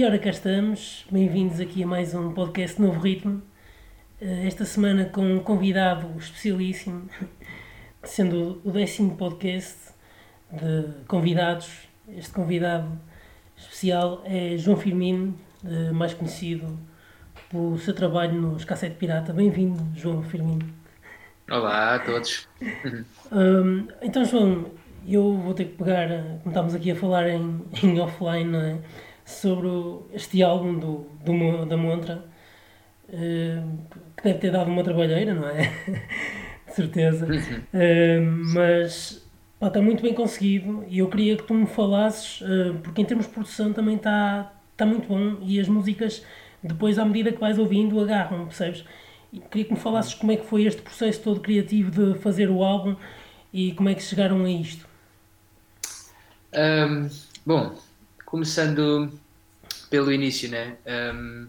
E ora cá estamos, bem-vindos aqui a mais um podcast Novo Ritmo. Eh, esta semana com um convidado especialíssimo, sendo o décimo podcast de convidados. Este convidado especial é João Firmino, eh, mais conhecido pelo seu trabalho nos Cassete Pirata. Bem-vindo, João Firmino. Olá a todos. Um, então, João, eu vou ter que pegar, como estávamos aqui a falar em, em offline, não é? Sobre este álbum do, do, da Montra, uh, que deve ter dado uma trabalheira, não é? De certeza. Uh, mas pá, está muito bem conseguido e eu queria que tu me falasses, uh, porque em termos de produção também está, está muito bom e as músicas, depois, à medida que vais ouvindo, agarram, percebes? E queria que me falasses como é que foi este processo todo criativo de fazer o álbum e como é que chegaram a isto. Um, bom, começando pelo início, né? Um,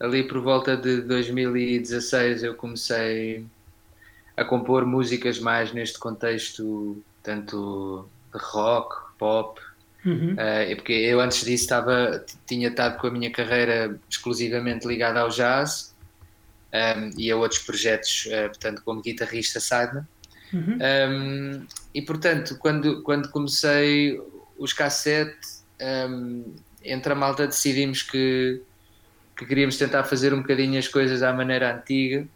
ali por volta de 2016 eu comecei a compor músicas mais neste contexto, tanto de rock, pop, uhum. uh, porque eu antes disso estava, tinha estado com a minha carreira exclusivamente ligada ao jazz um, e a outros projetos, uh, portanto, como guitarrista sideman. Uhum. Um, e portanto, quando, quando comecei os cassete, um, entre a malta decidimos que, que queríamos tentar fazer um bocadinho as coisas à maneira antiga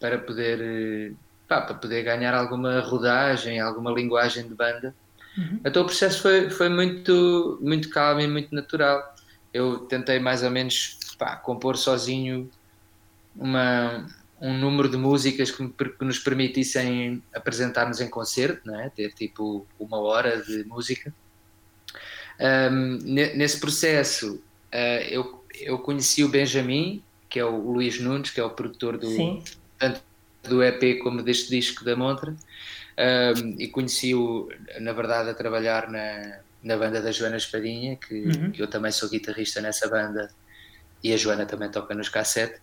para poder, pá, para poder ganhar alguma rodagem, alguma linguagem de banda. Uhum. Então o processo foi, foi muito, muito calmo e muito natural. Eu tentei mais ou menos pá, compor sozinho uma, um número de músicas que, que nos permitissem apresentar-nos em concerto, não é? ter tipo uma hora de música. Um, nesse processo, uh, eu, eu conheci o Benjamin, que é o Luís Nunes, que é o produtor do, tanto do EP como deste disco da Montra, um, e conheci-o, na verdade, a trabalhar na, na banda da Joana Espadinha, que, uhum. que eu também sou guitarrista nessa banda, e a Joana também toca nos cassete.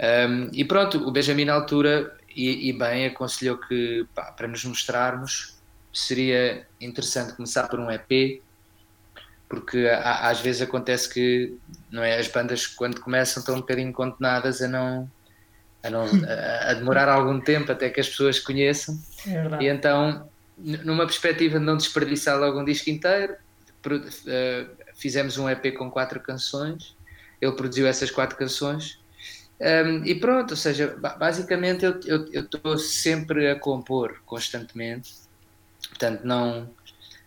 Um, e pronto, o Benjamin na altura, e, e bem, aconselhou que pá, para nos mostrarmos seria interessante começar por um EP, porque às vezes acontece que não é, as bandas quando começam estão um bocadinho condenadas a não a, não, a, a demorar algum tempo até que as pessoas conheçam. É e então, numa perspectiva de não desperdiçar logo um disco inteiro, uh, fizemos um EP com quatro canções. Ele produziu essas quatro canções um, e pronto, ou seja, basicamente eu estou sempre a compor constantemente, portanto, não,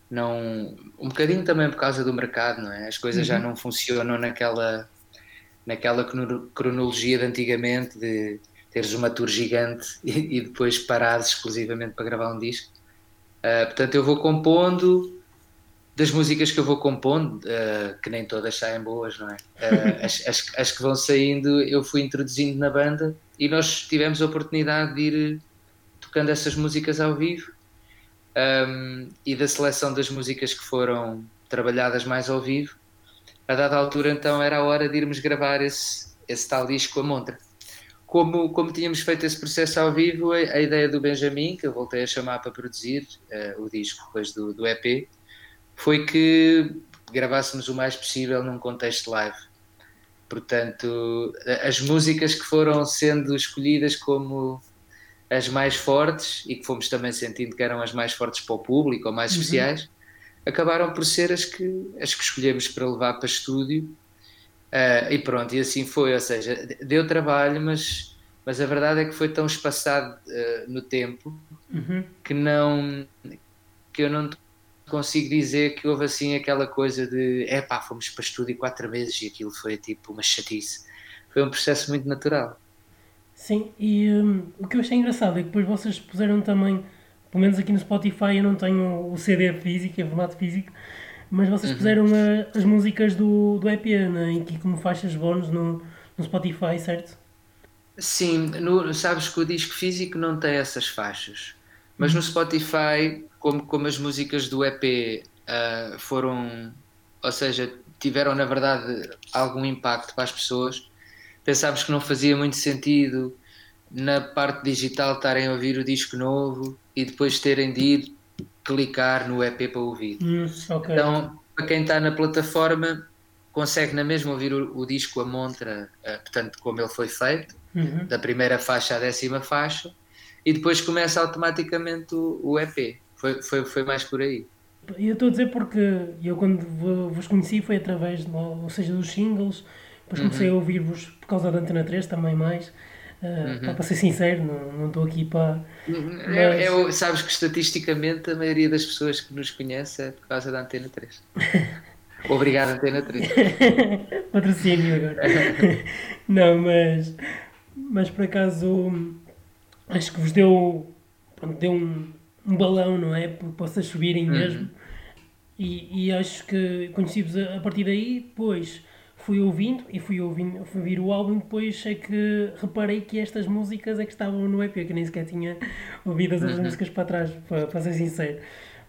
não. Um bocadinho também por causa do mercado, não é? As coisas uhum. já não funcionam naquela, naquela cronologia de antigamente, de teres uma tour gigante e, e depois parares exclusivamente para gravar um disco. Uh, portanto, eu vou compondo das músicas que eu vou compondo, uh, que nem todas saem boas, não é? Uh, as, as, as, que vão saindo eu fui introduzindo na banda e nós tivemos a oportunidade de ir tocando essas músicas ao vivo um, e da seleção das músicas que foram trabalhadas mais ao vivo. A dada altura, então, era a hora de irmos gravar esse, esse tal disco a Montra. Como, como tínhamos feito esse processo ao vivo, a, a ideia do Benjamin, que eu voltei a chamar para produzir uh, o disco depois do, do EP, foi que gravássemos o mais possível num contexto live. Portanto, as músicas que foram sendo escolhidas como as mais fortes e que fomos também sentindo que eram as mais fortes para o público ou mais uhum. especiais, acabaram por ser as que, as que escolhemos para levar para estúdio. Uh, e pronto, e assim foi. Ou seja, deu trabalho, mas, mas a verdade é que foi tão espaçado uh, no tempo uhum. que não que eu não consigo dizer que houve assim aquela coisa de é pá, fomos para estúdio quatro vezes e aquilo foi tipo uma chatice. Foi um processo muito natural. Sim, e um, o que eu achei engraçado é que depois vocês puseram também, pelo menos aqui no Spotify eu não tenho o CD físico, em formato físico, mas vocês uhum. puseram a, as músicas do, do EP, né, aqui como faixas bónus no, no Spotify, certo? Sim, no, sabes que o disco físico não tem essas faixas, mas no uhum. Spotify como, como as músicas do EP uh, ah, foram, ou seja, tiveram na verdade algum impacto para as pessoas, pensámos que não fazia muito sentido na parte digital estarem a ouvir o disco novo e depois terem de ir clicar no EP para ouvir. Hum, okay. Então, para quem está na plataforma, consegue na mesma ouvir o, o disco A Montra, uh, portanto, como ele foi feito, Uhum. da primeira faixa à décima faixa, e depois começa automaticamente o, o EP. Foi, foi, foi mais por aí. Eu estou a dizer porque eu quando vo- vos conheci foi através, ou seja, dos singles, depois comecei a ouvir-vos por causa da Antena 3 também mais. Uh, pá, para ser sincero, não estou aqui para. É, é o- sabes que estatisticamente a maioria das pessoas que nos conhece é por causa da Antena 3. Obrigado, Antena 3. Patrocínio agora. não, mas. Mas por acaso. Acho que vos deu. Pronto, deu um, um balão, não é? Para vocês subirem mesmo. E, e acho que conheci-vos a, a partir daí, depois fui ouvindo e fui ouvindo, fui ouvir o álbum, depois é que reparei que estas músicas é que estavam no EP, que nem sequer tinha ouvido as outras músicas para trás, para, para ser sincero.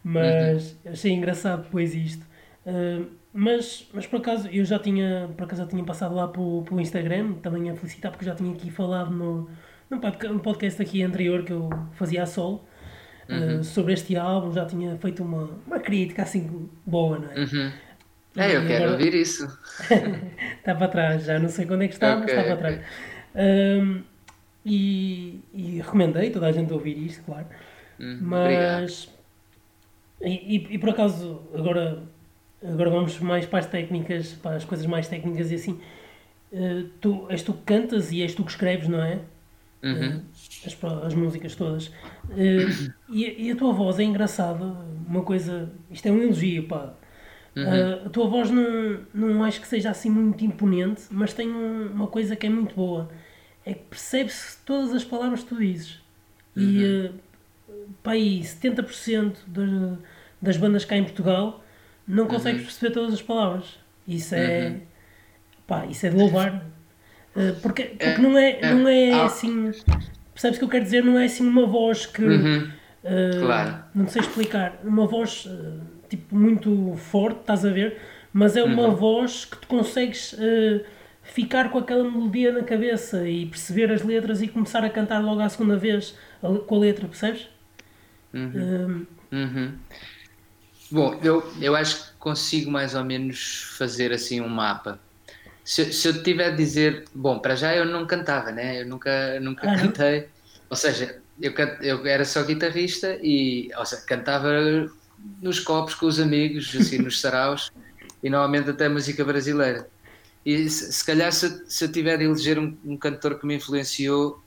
Mas achei engraçado depois isto. Uh, mas, mas por acaso eu já tinha, por acaso já tinha passado lá pelo, pelo Instagram, também a felicitar porque já tinha aqui falado no, um podcast aqui anterior que eu fazia a solo. uh, sobre este álbum, já tinha feito uma, uma crítica assim boa, não é? Uhum. É, eu quero agora- ouvir isso. está para trás, já não sei quando é que está, mas Ok, está para trás. Um, e, e recomendei toda a gente ouvir isto, claro. Hum. Mas. E, e, e por acaso, agora, agora vamos mais para as técnicas, para as coisas mais técnicas e assim. Uh, tu, és tu que cantas e és tu que escreves, não é? Uhum. as, pro- as músicas todas. Eh, e, e a tua voz é engraçada, uma coisa. Isto é um elogio, pá. Eh, a tua voz não, não acho que seja assim muito imponente, mas tem um- uma coisa que é muito boa: é que percebe-se todas as palavras que tu dizes. E eh, pá, aí 70% das, das bandas cá em Portugal não consegues perceber todas as palavras. Isso é. Pá, isso é de louvar. Eh, porque porque não, é, não é Ah. assim. Percebes o que eu quero dizer? Não é assim uma voz que. Uhum. Claro. Não sei explicar. Uma voz tipo muito forte, estás a ver? Mas é uma Uhum. voz que tu consegues eh, ficar com aquela melodia na cabeça e perceber as letras e começar a cantar logo à segunda vez a com a letra, percebes? Eh, Uhum. Bom, eu, eu acho que consigo mais ou menos fazer assim um mapa. Se, se eu tiver de dizer, bom, para já eu não cantava, né? Eu nunca, nunca Ah, cantei. Ou seja, eu, eu era só guitarrista e ou seja, cantava nos copos com os amigos, assim, nos saraus, e normalmente até música brasileira. E se, se calhar se, se eu tiver de eleger um, um cantor que me influenciou,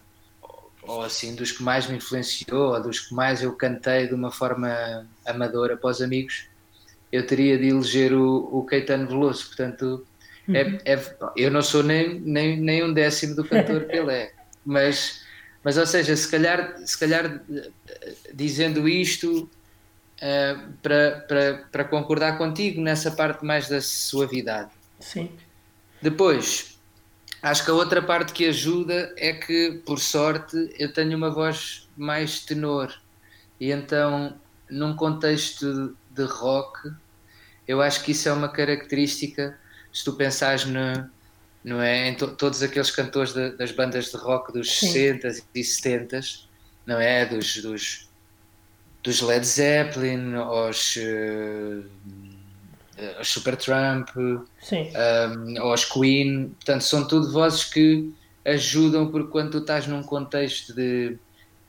ou assim, dos que mais me influenciou, ou dos que mais eu cantei de uma forma amadora para os amigos, eu teria de eleger o, o Caetano Veloso. Portanto, é, é- eu não sou nem, nem, nem um décimo do cantor que ele é, mas, mas ou seja, se calhar, se calhar eh, dizendo isto eh, para, para, para concordar contigo nessa parte mais da suavidade. sim. Depois, acho que a outra parte que ajuda é que, por sorte, eu tenho uma voz mais tenor. E então, num contexto de rock, eu acho que isso é uma característica. Se tu pensares no, não é, em to- todos aqueles cantores de- das bandas de rock dos Sim. 60 e 70, não é? Dos, dos, dos Led Zeppelin, aos, eh, aos Supertramp, um, aos Queen, portanto, são tudo vozes que ajudam porque quando tu estás num contexto de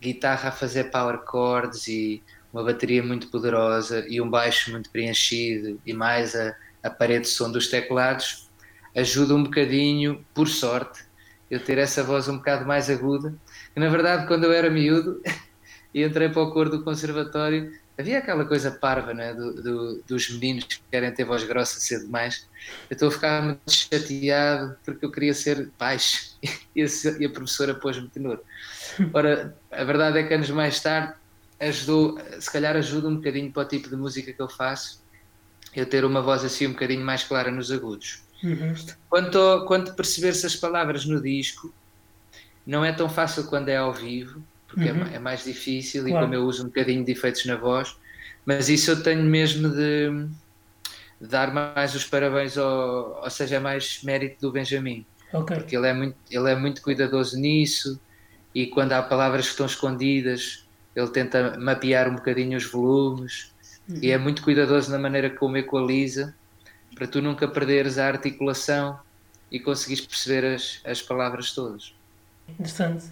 guitarra a fazer power chords e uma bateria muito poderosa e um baixo muito preenchido e mais a, a parede de som dos teclados, ajuda um bocadinho, por sorte, eu ter essa voz um bocado mais aguda, que na verdade quando eu era miúdo e entrei para o coro do conservatório, havia aquela coisa parva né, do, do- dos meninos que querem ter voz grossa cedo demais. Eu estou a ficar muito chateado porque eu queria ser baixo e a, e a professora pôs-me tenor. Ora, a verdade é que anos mais tarde ajudou, se calhar ajuda um bocadinho para o tipo de música que eu faço, eu ter uma voz assim um bocadinho mais clara nos agudos. Uhum. Quanto, ao- quanto perceber-se as palavras no disco, não é tão fácil quando é ao vivo, porque é Uhum. ma- é, mais difícil e Claro. como eu uso um bocadinho de efeitos na voz, mas isso eu tenho mesmo de, dar mais os parabéns, ao, ou seja, é mais mérito do Benjamin, Ok. porque ele é, muito, ele é muito cuidadoso nisso e quando há palavras que estão escondidas, ele tenta mapear um bocadinho os volumes e é muito cuidadoso na maneira como equaliza para tu nunca perderes a articulação e conseguires perceber as, as palavras todas. Interessante.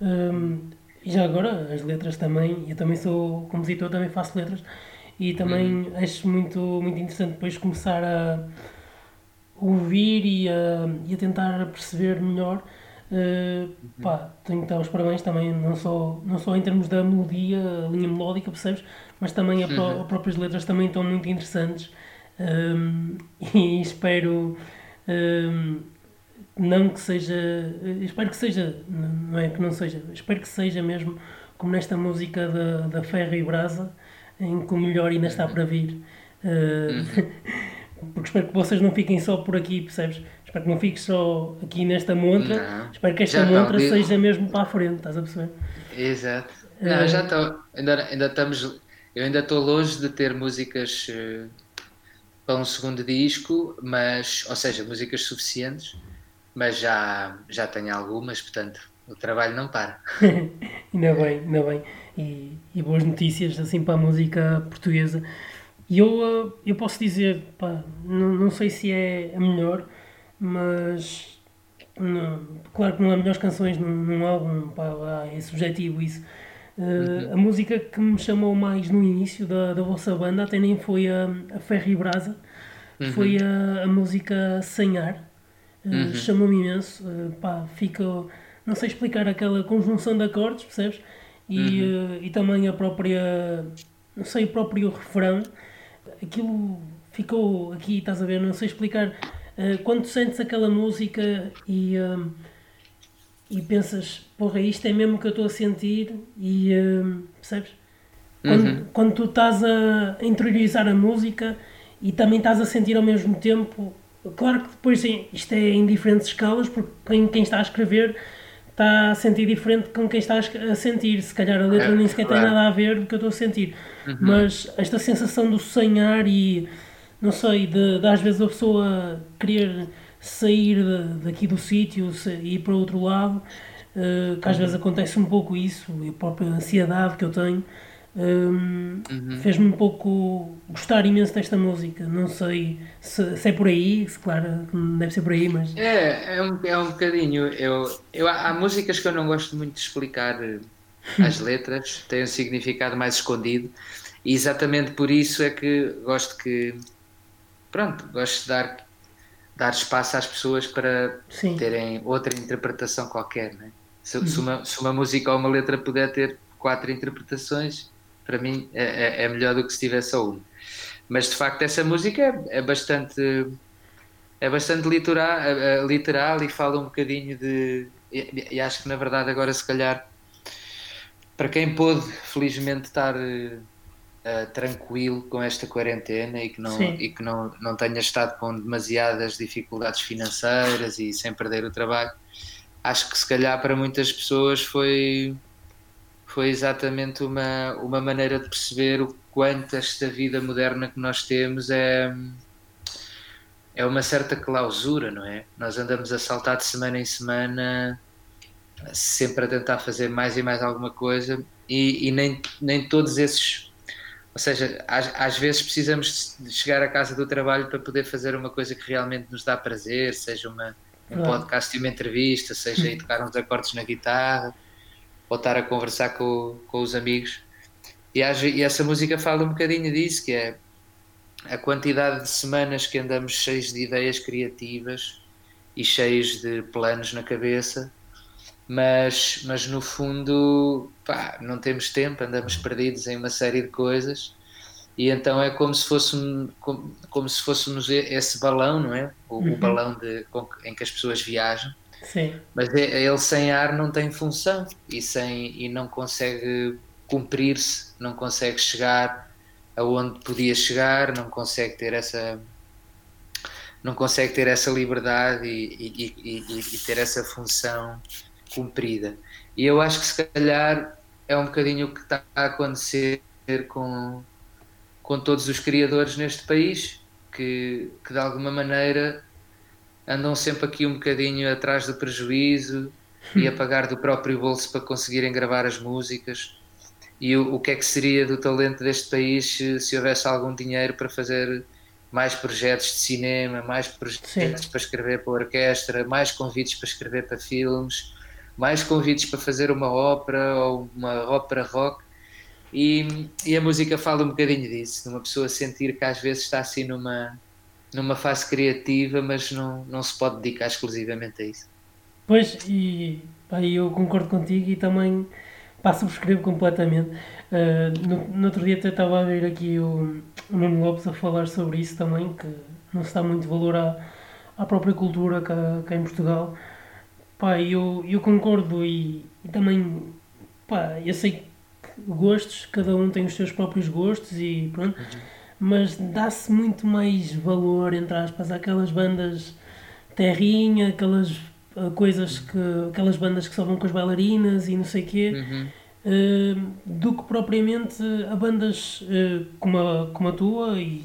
Hum, e já agora, as letras também, eu também sou compositor, também faço letras, e também uhum. acho muito, muito interessante depois começar a ouvir e a, e a tentar perceber melhor. Uh, pá, tenho que dar os parabéns também, não só, não só em termos da melodia, a linha melódica, percebes? Mas também uhum. as próprias letras também estão muito interessantes. Um, e espero um, não que seja espero que seja não é que não seja espero que seja mesmo como nesta música da, da Ferro e Brasa em que o melhor ainda está para vir. Uh, porque espero que vocês não fiquem só por aqui percebes? Espero que não fiques só aqui nesta montra. Não. espero que esta montra seja mesmo para a frente estás a perceber? Exato. Não, uh, já estou ainda, ainda estamos eu ainda estou longe de ter músicas uh para um segundo disco, mas, ou seja, músicas suficientes, mas já, já tenho algumas, portanto o trabalho não para. ainda bem, ainda bem. E, e, boas notícias assim para a música portuguesa. E eu, eh, eu posso dizer, pá, não, não sei se é a melhor, mas não, claro que não há melhores canções num, num álbum, pá, é subjetivo isso. Uh. A música que me chamou mais no início da, da vossa banda até nem foi a, a Ferro e Brasa, uhum. foi a, a música Sem Ar. Uh, uhum. Chamou-me imenso. Uh, pá, fica, não sei explicar aquela conjunção de acordes, percebes? E, uh, e também a própria, não sei, o próprio refrão. Aquilo ficou aqui, estás a ver? Não sei explicar. quando sentes aquela música e e pensas, porra, isto é mesmo que eu estou a sentir e percebes? Quando, uhum. quando tu estás a interiorizar a música e também estás a sentir ao mesmo tempo, claro que depois isto é em diferentes escalas, porque quem, quem está a escrever está a sentir diferente com quem está a sentir. Se calhar a letra é, nem sequer tem nada a ver com o que eu estou a sentir. Uhum. Mas esta sensação do sonhar e não sei, de, de às vezes a pessoa querer sair de, daqui do sítio e ir para outro lado, uh, que às uhum. vezes acontece um pouco isso, e a própria ansiedade que eu tenho, um, uhum. fez-me um pouco gostar imenso desta música. Não sei se, se, é por aí, se claro deve ser por aí, mas. É, é um, é um bocadinho. Eu, eu, há músicas que eu não gosto muito de explicar eh, as letras, têm um significado mais escondido, e exatamente por isso é que gosto que. Pronto, gosto de dar dar espaço às pessoas para Sim. terem outra interpretação qualquer. Né? Se, uhum. se, uma, se uma música ou uma letra puder ter quatro interpretações, para mim é, é, é melhor do que se tivesse uma. Mas de facto essa música é, é bastante é bastante literal, é, é literal e fala um bocadinho de e, e, acho que na verdade agora se calhar para quem pôde felizmente estar uh, tranquilo com esta quarentena e que, não, e que não, não tenha estado com demasiadas dificuldades financeiras e sem perder o trabalho. Acho que se calhar para muitas pessoas foi, foi exatamente uma, uma maneira de perceber o quanto esta vida moderna que nós temos é, é uma certa clausura, não é? Nós andamos a saltar de semana em semana, sempre a tentar fazer mais e mais alguma coisa, e, e nem, nem todos esses ou seja, às, às, vezes precisamos de chegar à casa do trabalho para poder fazer uma coisa que realmente nos dá prazer, seja uma, um podcast e uma entrevista, seja ir tocar uns acordes na guitarra, ou estar a conversar com, com os amigos. E, e essa música fala um bocadinho disso, que é a quantidade de semanas que andamos cheios de ideias criativas e cheios de planos na cabeça mas, mas no fundo pá, não temos tempo, andamos perdidos em uma série de coisas e então é como se fôssemos, como, como se fôssemos esse balão, não é? O, uhum. o balão de, em que as pessoas viajam. Sim. Mas é, ele sem ar não tem função e, sem, e não consegue cumprir-se, não consegue chegar aonde podia chegar, não consegue ter essa não consegue ter essa liberdade e, e, e, ter essa função cumprida. E eu acho que se calhar é um bocadinho o que está a acontecer com, com todos os criadores neste país, que, que de alguma maneira andam sempre aqui um bocadinho atrás do prejuízo e a pagar do próprio bolso para conseguirem gravar as músicas. E o, o que é que seria do talento deste país se, se houvesse algum dinheiro para fazer mais projetos de cinema, mais projetos Sim. para escrever para orquestra, mais convites para escrever para filmes, mais convites para fazer uma ópera ou uma ópera rock. E, e a música fala um bocadinho disso, de uma pessoa sentir que às vezes está assim numa, numa fase criativa, mas não, não se pode dedicar exclusivamente a isso. Pois, e pá, eu concordo contigo e também passo a subscrevo completamente. Uh, no, no, outro dia até estava a ver aqui o, o Nuno Lopes a falar sobre isso também, que não se dá muito valor à, à própria cultura cá, cá em Portugal. Pá, eu, eu concordo e, e também, pá, eu sei que gostos, cada um tem os seus próprios gostos e pronto. Uhum mas dá-se muito mais valor, entre aspas, àquelas bandas terrinha, aquelas uh, coisas que. aquelas bandas que só vão com as bailarinas e não sei o quê, uhum. uh, do que propriamente a bandas uh, como, a, como a tua e,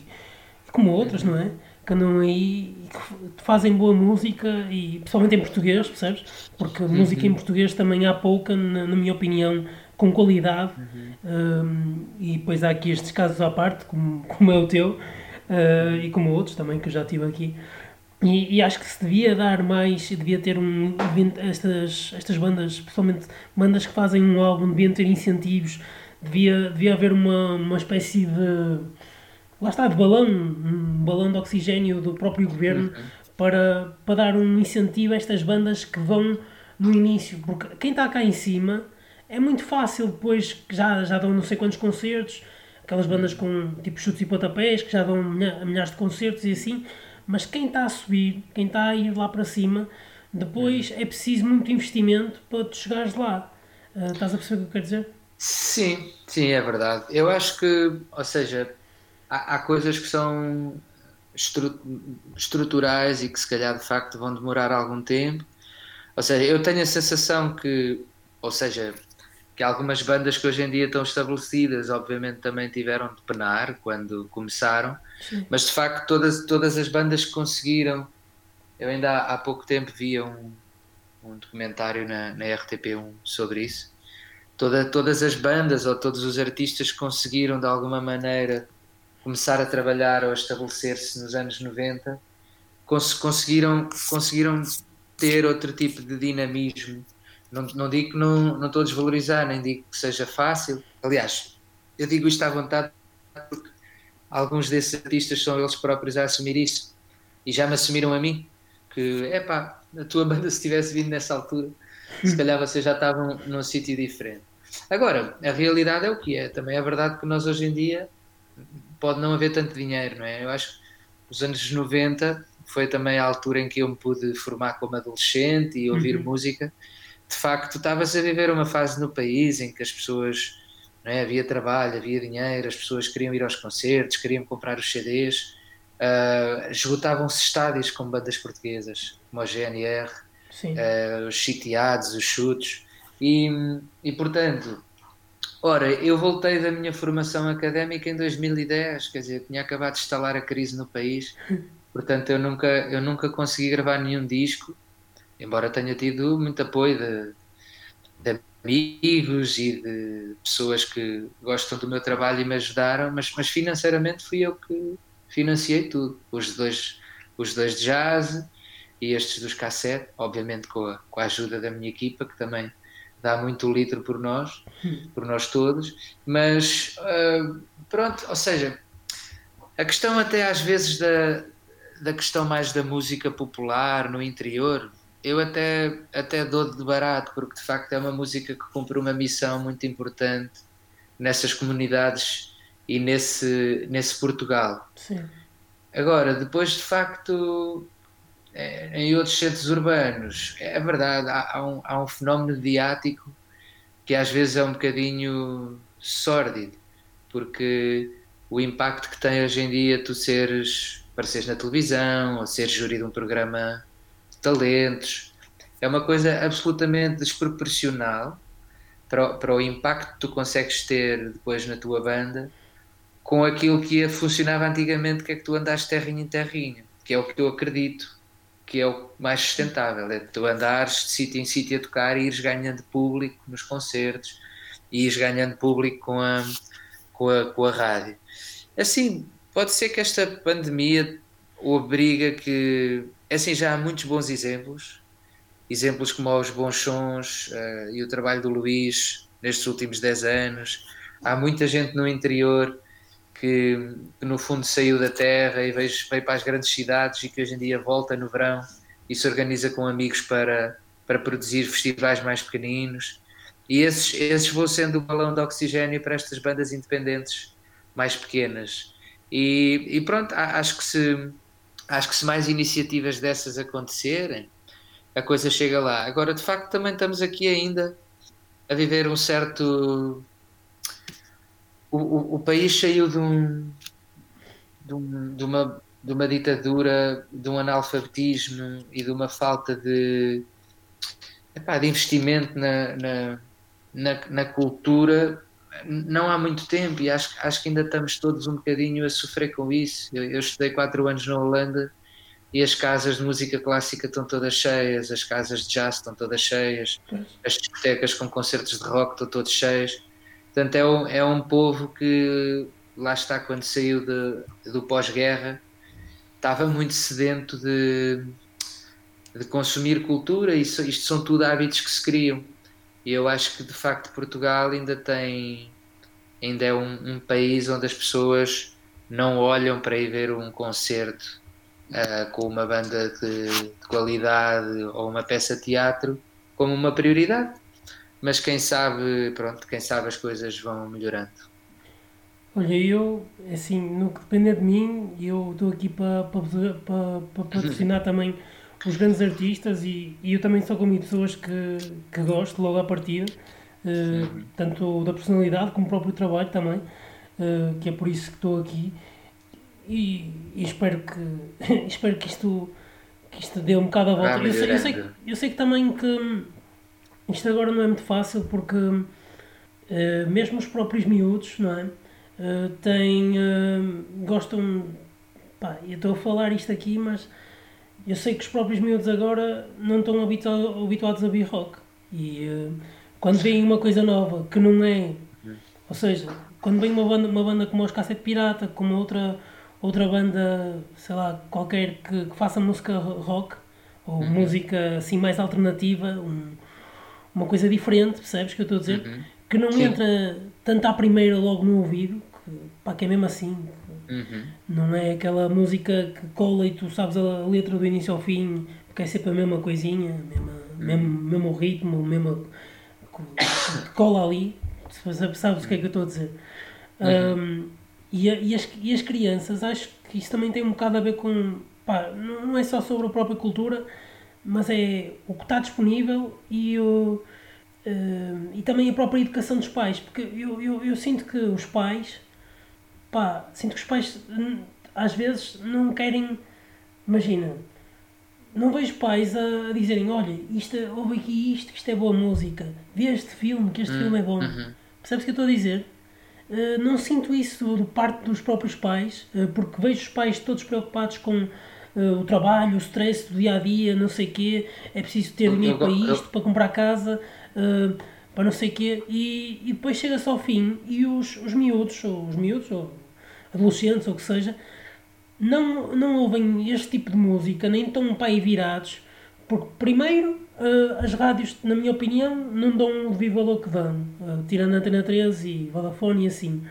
como outras, uhum. não é? Que andam aí e que fazem boa música e principalmente em português, percebes? Porque uhum. música em português também há pouca, na, na minha opinião, com qualidade uhum. um, e depois há aqui estes casos à parte, como, como é o teu uh, e como outros também que eu já tive aqui. E, e, acho que se devia dar mais, devia ter um estas, estas bandas, principalmente bandas que fazem um álbum, deviam ter incentivos, devia, devia haver uma, uma espécie de lá está, de balão, um balão de oxigênio do próprio governo uhum. para, para dar um incentivo a estas bandas que vão no início, porque quem está cá em cima é muito fácil depois que já, já dão não sei quantos concertos, aquelas bandas com tipo chutes e pontapés que já dão milhares de concertos e assim, mas quem está a subir, quem está a ir lá para cima, depois é preciso muito investimento para tu chegares lá. Uh, estás a perceber o que eu quero dizer? Sim, sim, é verdade. Eu acho que, ou seja, há, há coisas que são estru estruturais e que se calhar de facto vão demorar algum tempo. Ou seja, eu tenho a sensação que, ou seja, que algumas bandas que hoje em dia estão estabelecidas, obviamente também tiveram de penar quando começaram, Sim. mas de facto todas, todas as bandas que conseguiram, eu ainda há, há pouco tempo via um, um documentário na, na RTP1 sobre isso, Toda, todas as bandas ou todos os artistas que conseguiram de alguma maneira começar a trabalhar ou estabelecer-se nos anos 90 cons conseguiram, conseguiram ter outro tipo de dinamismo não, não digo que não, não estou a desvalorizar, nem digo que seja fácil. Aliás, eu digo isto à vontade porque alguns desses artistas são eles próprios a assumir isso. E já me assumiram a mim que, é pá, a tua banda se tivesse vindo nessa altura, se calhar vocês já estavam num sítio diferente. Agora, a realidade é o que é. Também é verdade que nós hoje em dia pode não haver tanto dinheiro, não é? Eu acho que os anos 90 foi também a altura em que eu me pude formar como adolescente e ouvir uhum. música de facto estavas a viver uma fase no país em que as pessoas é, havia trabalho, havia dinheiro, as pessoas queriam ir aos concertos, queriam comprar os CDs, uh, esgotavam-se estádios com bandas portuguesas, como a GNR, uh, os sitiados, os chutos, e, e portanto, ora, eu voltei da minha formação académica em 2010, quer dizer, tinha acabado de instalar a crise no país, portanto eu nunca, eu nunca consegui gravar nenhum disco, embora tenha tido muito apoio de, de, amigos e de pessoas que gostam do meu trabalho e me ajudaram, mas, mas financeiramente fui eu que financiei tudo. Os dois, os dois de jazz e estes dos cassete, obviamente com a, com a ajuda da minha equipa, que também dá muito litro por nós, por nós todos, mas uh, pronto, ou seja, a questão até às vezes da, da questão mais da música popular no interior, eu até, até dou de barato, porque de facto é uma música que cumpre uma missão muito importante nessas comunidades e nesse, nesse Portugal. Sim. Agora, depois de facto, é, em outros centros urbanos, é verdade, há, há, um, há um fenómeno mediático que às vezes é um bocadinho sórdido, porque o impacto que tem hoje em dia tu seres, apareceres na televisão ou seres júri de um programa talentos. É uma coisa absolutamente desproporcional para o, para o impacto que tu consegues ter depois na tua banda com aquilo que funcionava antigamente, que é que tu andaste terrinho em terrinho, que é o que eu acredito que é o mais sustentável, é tu andares de sítio em sítio a tocar e ires ganhando público nos concertos e ires ganhando público com a, com a, com a rádio. Assim, pode ser que esta pandemia obriga que. É assim, já há muitos bons exemplos. Exemplos como os bons sons uh, e o trabalho do Luís nestes últimos 10 anos. Há muita gente no interior que, que, no fundo saiu da terra e veio, veio para as grandes cidades e que hoje em dia volta no verão e se organiza com amigos para, para produzir festivais mais pequeninos. E esses, esses vão sendo o balão de oxigênio para estas bandas independentes mais pequenas. E, e pronto, acho que, se, acho que se mais iniciativas dessas acontecerem, a coisa chega lá. Agora, de facto, também estamos aqui ainda a viver um certo. O, o, o país saiu de, um, de, um, de, uma, de uma ditadura, de um analfabetismo e de uma falta de, epá, de investimento na, na na, na cultura não há muito tempo e acho, acho que ainda estamos todos um bocadinho a sofrer com isso. Eu, eu, estudei quatro anos na Holanda e as casas de música clássica estão todas cheias, as casas de jazz estão todas cheias, as discotecas com concertos de rock estão todas cheias. Portanto, é um, é um povo que lá está quando saiu de, do pós-guerra estava muito sedento de, de consumir cultura e isto são tudo hábitos que se criam e eu acho que de facto Portugal ainda tem ainda é um, um país onde as pessoas não olham para ir ver um concerto uh, com uma banda de, de, qualidade ou uma peça de teatro como uma prioridade. Mas quem sabe, pronto, quem sabe as coisas vão melhorando. Olha, eu, assim, no que depender de mim, eu estou aqui para, para, para, para patrocinar também os grandes artistas e, e eu também sou como pessoas que, que gosto logo à partida, uh, tanto da personalidade como do próprio trabalho também, uh, que é por isso que estou aqui e, e espero que espero que isto que isto dê um bocado a volta. Eu sei, eu, sei, eu sei que também que isto agora não é muito fácil porque uh, mesmo os próprios miúdos, não é? Têm, gostam, pá, eu estou a falar isto aqui, mas eu sei que os próprios miúdos agora não estão habituados a ouvir rock. E uh, quando vem uma coisa nova que não é. Ou seja, quando vem uma banda, uma banda como os Cassete Pirata, como outra, outra banda, sei lá, qualquer que, que faça música rock, ou uhum. música assim mais alternativa, um, uma coisa diferente, percebes que eu estou a dizer? Uhum. Que não Sim. entra tanto à primeira logo no ouvido, que, pá, que é mesmo assim, Uhum. Não é aquela música que cola e tu sabes a letra do início ao fim, porque é sempre a mesma coisinha, mesma, uhum. mesmo, mesmo ritmo, mesmo cola ali. Sabes o que é que eu estou a dizer? Uhum. Um, e, a, e, as, e as crianças, acho que isso também tem um bocado a ver com. Pá, não é só sobre a própria cultura, mas é o que está disponível e o. Uh, e também a própria educação dos pais, porque eu, eu, eu sinto que os pais pá, sinto que os pais hum, às vezes não querem. Imagina, não vejo pais a, dizerem: olha, isto, ouve aqui isto, que isto é boa música, vê este filme, que este hum, filme é bom. Uhum. Percebes o que eu estou a dizer? Uh, não sinto isso de parte dos próprios pais, uh, porque vejo os pais todos preocupados com uh, o trabalho, o stress do dia a dia, não sei o quê, é preciso ter dinheiro para isto, para comprar casa para não sei o quê, e, e depois chega-se ao fim e os, os miúdos, ou os miúdos, ou adolescentes, ou o que seja, não, não ouvem este tipo de música, nem estão para aí virados, porque primeiro uh, as rádios, na minha opinião, não dão o devido valor que dão, uh, tirando a Antena 13 e Vodafone e assim,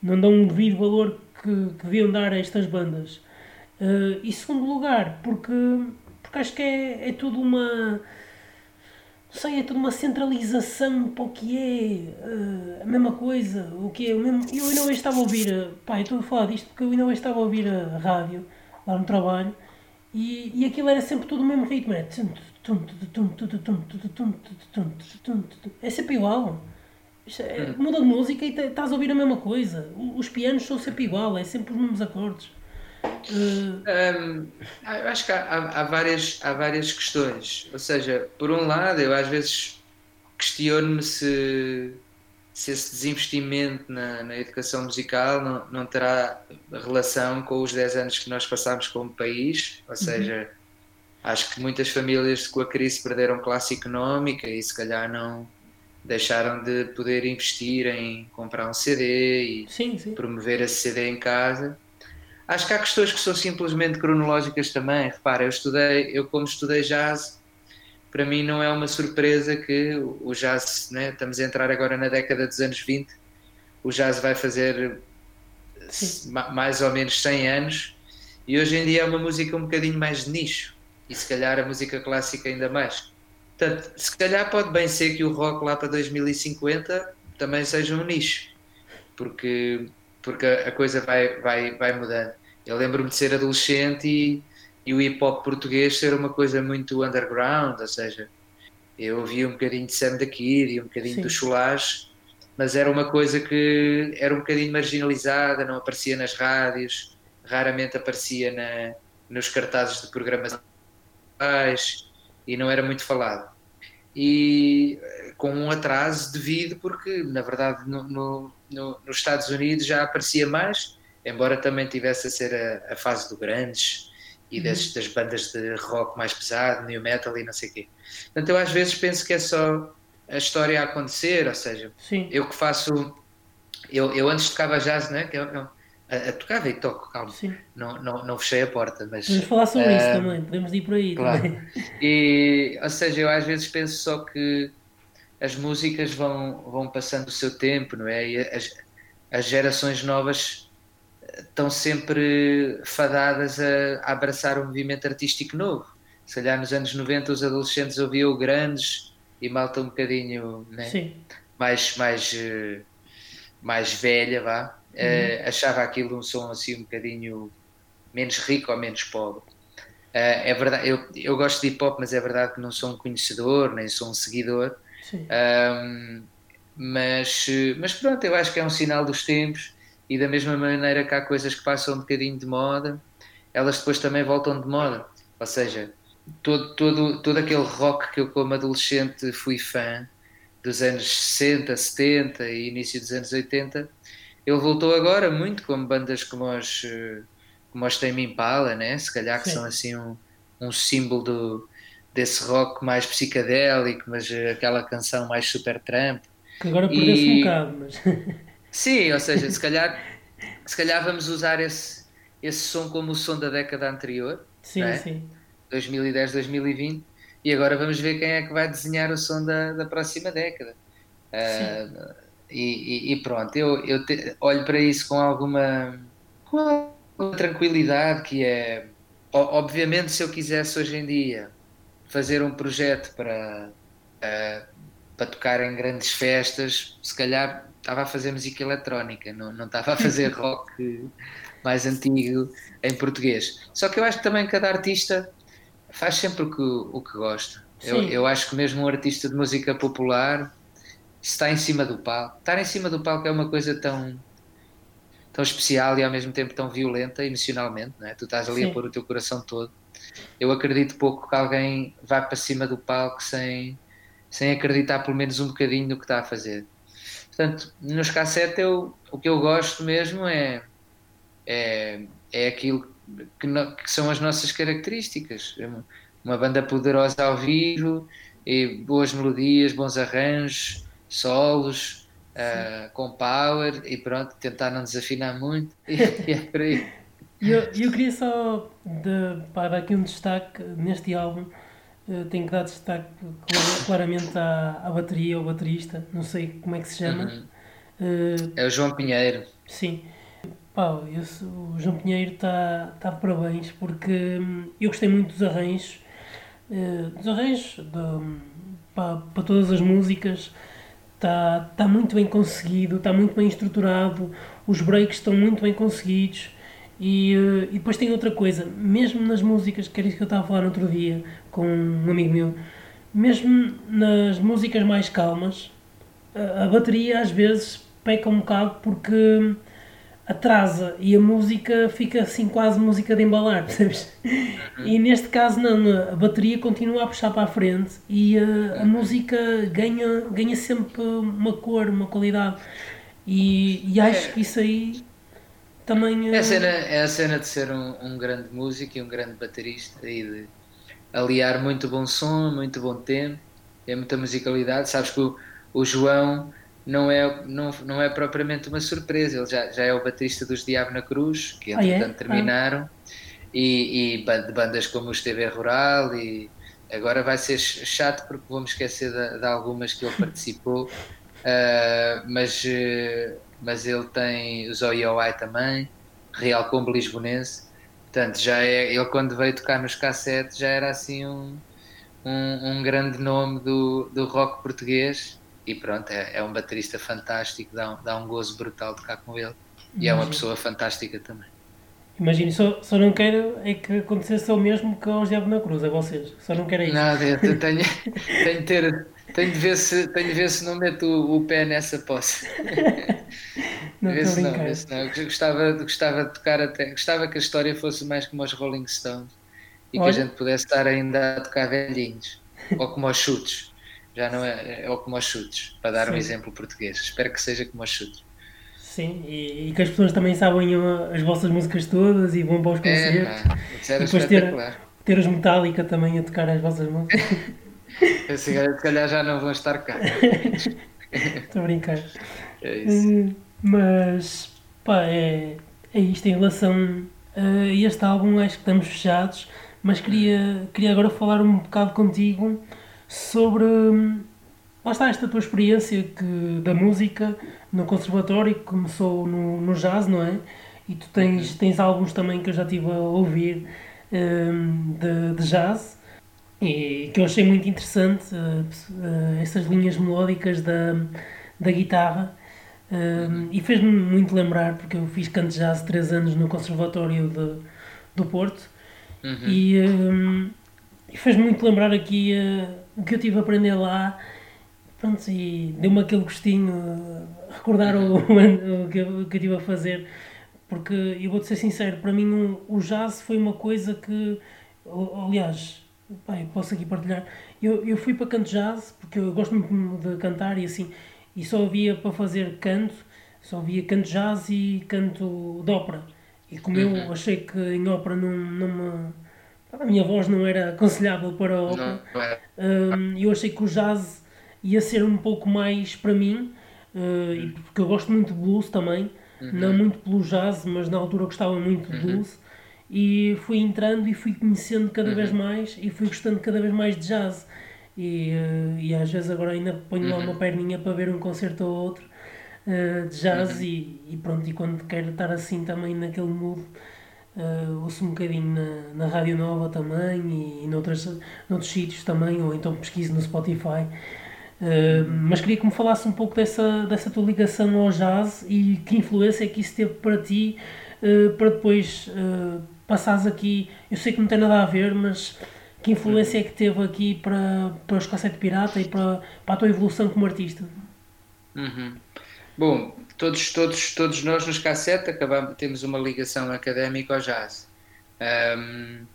não dão o devido valor que, que deviam dar a estas bandas. Uh, e segundo lugar, porque, porque acho que é, é tudo uma sei, é tudo uma centralização para o que é uh, a mesma coisa, o que é o mesmo. Eu ainda hoje estava a ouvir, uh, pá, eu estou a falar disto porque eu ainda hoje estava a ouvir a rádio lá no trabalho e, e aquilo era sempre tudo o mesmo ritmo, era é sempre igual. É, muda de música e estás a ouvir a mesma coisa. Os pianos são sempre igual, é sempre os mesmos acordes. Um, eu acho que há, há, várias, há várias questões. Ou seja, por um lado, eu às vezes questiono-me se, se esse desinvestimento na, na educação musical não, não terá relação com os 10 anos que nós passámos como país. Ou uhum. seja, uhum. acho que muitas famílias com a crise perderam classe económica e se calhar não deixaram de poder investir em comprar um CD e sim, sim. promover esse CD em casa Acho que há questões que são simplesmente cronológicas também. Repara, eu estudei, eu como estudei jazz, para mim não é uma surpresa que o jazz, né, estamos a entrar agora na década dos anos 20, o jazz vai fazer Sim. mais ou menos 100 anos e hoje em dia é uma música um bocadinho mais de nicho e se calhar a música clássica ainda mais. Portanto, se calhar pode bem ser que o rock lá para 2050 também seja um nicho, porque, porque a coisa vai, vai, vai mudando. Eu lembro-me de ser adolescente e, e o hip hop português ser uma coisa muito underground, ou seja, eu ouvia um bocadinho de Sam da Kid e um bocadinho Sim. do Chulage, mas era uma coisa que era um bocadinho marginalizada, não aparecia nas rádios, raramente aparecia na, nos cartazes de programas e não era muito falado. E com um atraso devido, porque na verdade no, no, no, nos Estados Unidos já aparecia mais, embora também tivesse a ser a, a fase do grandes e uhum. das, das, bandas de rock mais pesado, new metal e não sei o quê. Portanto, eu às vezes penso que é só a história a acontecer, ou seja, Sim. eu que faço. Eu, eu antes tocava jazz, né? Que eu, eu, a, a tocava e toco, calma. Sim. Não, não, não fechei a porta, mas. Podemos falar sobre uh, isso ah, também, podemos ir por aí claro. também. E, ou seja, eu às vezes penso só que as músicas vão, vão passando o seu tempo, não é? E as, as gerações novas estão sempre fadadas a, a, abraçar um movimento artístico novo. Se calhar nos anos 90 os adolescentes ouviam grandes e malta um bocadinho né? mais, mais, eh, mais velha, vá. Uhum. Uh, achava aquilo um som assim um bocadinho menos rico ou menos pobre. Uh, é verdade, eu, eu gosto de hip hop, mas é verdade que não sou um conhecedor, nem sou um seguidor. Um, mas, mas pronto, eu acho que é um sinal dos tempos e da mesma maneira que há coisas que passam um bocadinho de moda, elas depois também voltam de moda. Ou seja, todo, todo, todo aquele rock que eu como adolescente fui fã dos anos 60, 70 e início dos anos 80, ele voltou agora muito como bandas como os, como os Tame Impala, né? se calhar que Sim. são assim um, um símbolo do, desse rock mais psicadélico, mas aquela canção mais super tramp. Que agora perdeu-se e... um bocado, mas... Sim, ou seja, se calhar, se calhar vamos usar esse, esse som como o som da década anterior. Sim, é? sim. 2010, 2020. E agora vamos ver quem é que vai desenhar o som da, da próxima década. Uh, e, e, pronto, eu, eu te, olho para isso com alguma, com alguma tranquilidade, que é, obviamente, se eu quisesse hoje em dia fazer um projeto para, uh, para tocar em grandes festas, se calhar estava a fazer música eletrónica, não, não estava a fazer rock mais antigo em português. Só que eu acho que também cada artista faz sempre o que, o que gosta. Eu, eu, acho que mesmo um artista de música popular está em cima do palco. Estar em cima do palco é uma coisa tão tão especial e ao mesmo tempo tão violenta emocionalmente, não é? Tu estás ali Sim. a pôr o teu coração todo. Eu acredito pouco que alguém vá para cima do palco sem, sem acreditar pelo menos um bocadinho no que está a fazer. Portanto, nos cassete eu, o que eu gosto mesmo é, é, é aquilo que, no, que são as nossas características. Uma banda poderosa ao vivo, e boas melodias, bons arranjos, solos, uh, com power e pronto, tentar não desafinar muito e, é por aí. Eu, eu queria só de, para dar aqui um destaque neste álbum tenho que dar destaque claramente à, à bateria ou baterista, não sei como é que se chama. Uhum. Uh, é o João Pinheiro. Sim. Pá, eu, o João Pinheiro está tá de parabéns porque hum, eu gostei muito dos arranjos, uh, dos arranjos para todas as músicas. Está tá muito bem conseguido, está muito bem estruturado, os breaks estão muito bem conseguidos. E, uh, e depois tem outra coisa, mesmo nas músicas, que era isso que eu estava a falar no outro dia com um amigo meu, mesmo nas músicas mais calmas, a, bateria às vezes peca um bocado porque atrasa e a música fica assim quase música de embalar, percebes? E neste caso não, a bateria continua a puxar para a frente e a, a música ganha, ganha sempre uma cor, uma qualidade. E, e acho é. que isso aí também. É a cena, é a cena de ser um, um grande músico e um grande baterista e de aliar muito bom som, muito bom tempo, é muita musicalidade. Sabes que o, o João não é, não, não é propriamente uma surpresa. Ele já, já é o baterista dos Diabo na Cruz, que entretanto ah, é? terminaram, ah. e, e de bandas como o TV Rural, e agora vai ser chato porque vamos esquecer de, de algumas que ele participou, uh, mas, uh, mas ele tem os OIOI também, Real Combo Lisbonense, portanto já é, ele quando veio tocar nos cassetes já era assim um, um, um grande nome do, do rock português e pronto, é, é um baterista fantástico, dá um, dá um gozo brutal tocar com ele. E é uma pessoa fantástica também. Imagino, só, só não quero é que acontecesse o mesmo que aos Diabo na Cruz, a vocês. Só não quero isso. Nada, eu tenho, tenho, ter, tenho, de ver se, tenho de ver se não meto o, o pé nessa posse. não vê se não, vê se não. Gostava, gostava de tocar até. Gostava que a história fosse mais como os Rolling Stones e Olha. que a gente pudesse estar ainda a tocar velhinhos. ou como aos chutes já não é, é como aos chutes, para dar Sim. um exemplo português. Espero que seja como aos chutes. Sim, e, e, que as pessoas também sabem as vossas músicas todas e vão para os é, concertos. É, e depois ter, ter os Metallica também a tocar as vossas músicas. se calhar já não vão estar cá. Estou a brincar. É isso. Uh, mas, pá, é, é isto em relação a este álbum. Acho que estamos fechados, mas queria, queria agora falar um bocado contigo sobre lá está esta tua experiência que, da música no conservatório que começou no, no jazz, não é? E tu tens, uhum. tens álbuns também que eu já estive a ouvir um, de, de, jazz e que eu achei muito interessante uh, uh, essas linhas melódicas da, da guitarra uhum. e fez-me muito lembrar porque eu fiz canto jazz três anos no conservatório de, do Porto uhum. e, um, e fez-me muito lembrar aqui uh, o que eu tive a aprender lá, pronto, e deu-me aquele gostinho, recordar o, o, que, eu, que eu tive a fazer, porque eu vou-te ser sincero, para mim o, o jazz foi uma coisa que, aliás, pai, posso aqui partilhar, eu, eu fui para canto jazz, porque eu gosto muito de cantar e assim, e só havia para fazer canto, só havia canto jazz e canto de ópera. E como eu uhum. achei que em ópera não, não me a minha voz não era aconselhável para a ópera. Um, eu achei que o jazz ia ser um pouco mais para mim, uh, porque eu gosto muito de blues também, uhum. não muito pelo jazz, mas na altura eu gostava muito de uhum. blues. Uhum. E fui entrando e fui conhecendo cada uhum. vez mais e fui gostando cada vez mais de jazz. E, uh, e às vezes agora ainda ponho lá uma uhum. perninha para ver um concerto ou outro uh, de jazz uhum. e, e, pronto, e quando quero estar assim também naquele mood Uh, ouço um bocadinho na, na Rádio Nova também e, e noutras, noutros sítios também, ou então pesquiso no Spotify. Uh, mas queria que me falasse um pouco dessa, dessa tua ligação ao jazz e que influência é que isso teve para ti uh, para depois passares aqui. Eu sei que não tem nada a ver, mas que influência é que teve aqui para, para os Cassete Pirata e para, para a tua evolução como artista? Uhum. Bom, todos, todos, todos nós nos cassete acabamos, temos uma ligação académica ao jazz. Um,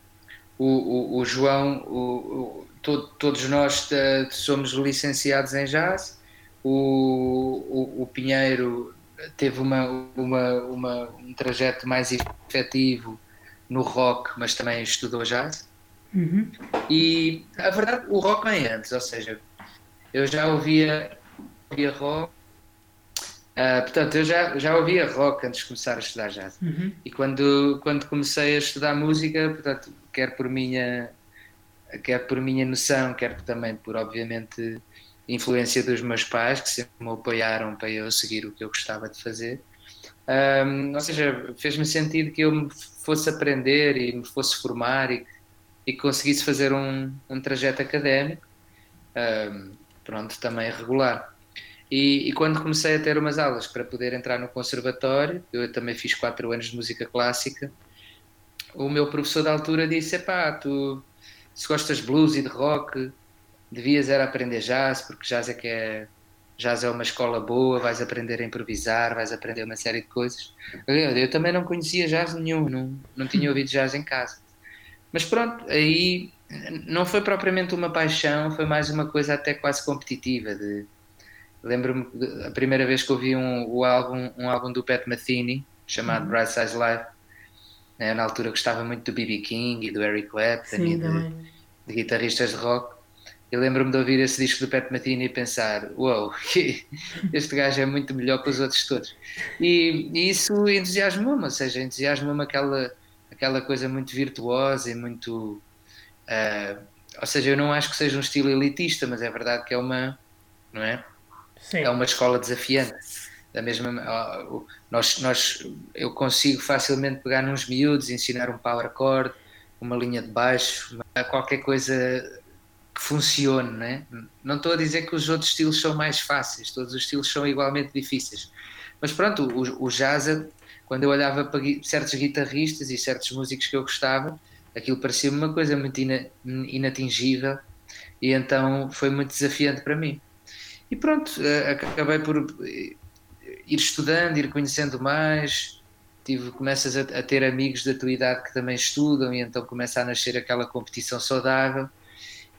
o, o, o, João, o, todo, todos nós somos licenciados em jazz. O, o, Pinheiro teve uma, uma, uma, um trajeto mais efetivo no rock, mas também estudou jazz. Uhum. E a verdade, o rock vem antes, ou seja, eu já ouvia, ouvia rock Uh, portanto, eu já, já ouvia rock antes de começar a estudar jazz. Uhum. E quando, quando comecei a estudar música, portanto, quer por minha, quer por minha noção, quer também por, obviamente, influência dos meus pais, que sempre me apoiaram para eu seguir o que eu gostava de fazer. Um, ou seja, fez-me sentido que eu me fosse aprender e me fosse formar e, e conseguisse fazer um, um trajeto académico, um, pronto, também regular. E, e, quando comecei a ter umas aulas para poder entrar no conservatório, eu também fiz quatro anos de música clássica, o meu professor da altura disse: pá, tu se gostas de blues e de rock, devias era aprender jazz, porque jazz é que é jazz é uma escola boa, vais aprender a improvisar, vais aprender uma série de coisas. Eu, eu também não conhecia jazz nenhum, não, não tinha ouvido jazz em casa. Mas pronto, aí não foi propriamente uma paixão, foi mais uma coisa até quase competitiva de Lembro-me a primeira vez que ouvi um, o álbum, um álbum do Pat Metheny chamado uhum. Bright Size Life. Né, na altura gostava muito do B.B. King e do Eric Clapton Sim, e de, de, guitarristas de rock. Eu lembro-me de ouvir esse disco do Pet Matini e pensar: uau, wow, este gajo é muito melhor que os outros todos. E, e isso entusiasmou-me, ou seja, entusiasmou-me aquela, aquela coisa muito virtuosa e muito. Uh, ou seja, eu não acho que seja um estilo elitista, mas é verdade que é uma. Não é? Sim. É uma escola desafiante. Da mesma, nós, nós, eu consigo facilmente pegar nos miúdos, ensinar um power chord, uma linha de baixo, qualquer coisa que funcione, né? Não estou a dizer que os outros estilos são mais fáceis, todos os estilos são igualmente difíceis. Mas pronto, o, o jazz, quando eu olhava para certos guitarristas e certos músicos que eu gostava, aquilo parecia-me uma coisa muito ina, inatingível e então foi muito desafiante para mim. E pronto, acabei por ir estudando, ir conhecendo mais, tive, começas a, a ter amigos da tua idade que também estudam e então começa a nascer aquela competição saudável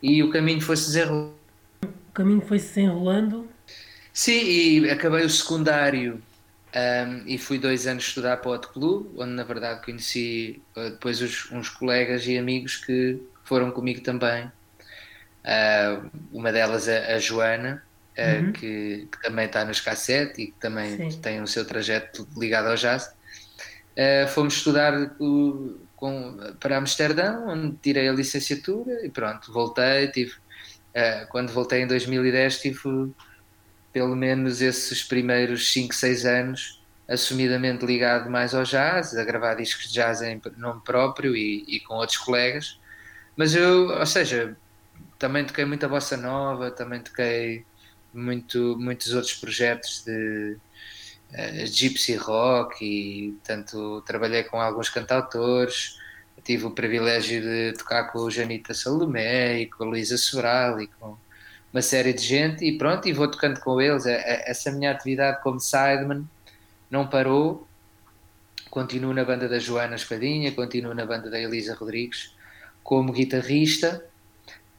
e o caminho foi-se desenrolando. O caminho foi-se desenrolando? Sim, e acabei o secundário um, e fui dois anos estudar para o Hot Club, onde na verdade conheci uh, depois os, uns colegas e amigos que foram comigo também. Uh, uma delas, a, a Joana, uh, uhum. que, que, também está nos cassete e que também Sim. tem o seu trajeto ligado ao jazz. fomos estudar com, para Amsterdão, onde tirei a licenciatura e pronto, voltei. Tive, uh, quando voltei em 2010, tive pelo menos esses primeiros 5, 6 anos assumidamente ligado mais ao jazz, a gravar discos de jazz em nome próprio e, e com outros colegas. Mas eu, ou seja, também toquei muita bossa nova, também toquei muito, muitos outros projetos de uh, gypsy rock e tanto trabalhei com alguns cantautores tive o privilégio de tocar com o Janita Salomé e com a Luísa Sobral e com uma série de gente e pronto, e vou tocando com eles. É, é, essa minha atividade como sideman não parou. Continuo na banda da Joana Espadinha, continuo na banda da Elisa Rodrigues como guitarrista.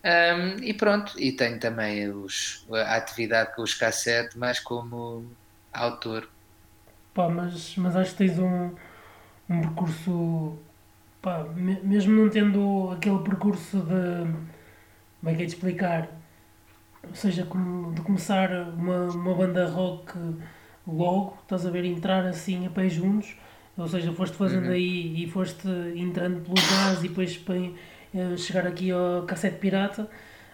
Um, e pronto, e tenho também os, a atividade com os cassete, mais como autor. Pá, mas, mas acho que tens um, um percurso, pá, mesmo não tendo aquele percurso de, como é que é de explicar, ou seja, como, de começar uma, uma banda rock logo, estás a ver, entrar assim a pé juntos, ou seja, foste fazendo uhum. aí e foste entrando pelo jazz e depois para eh, chegar aqui ao cassete pirata,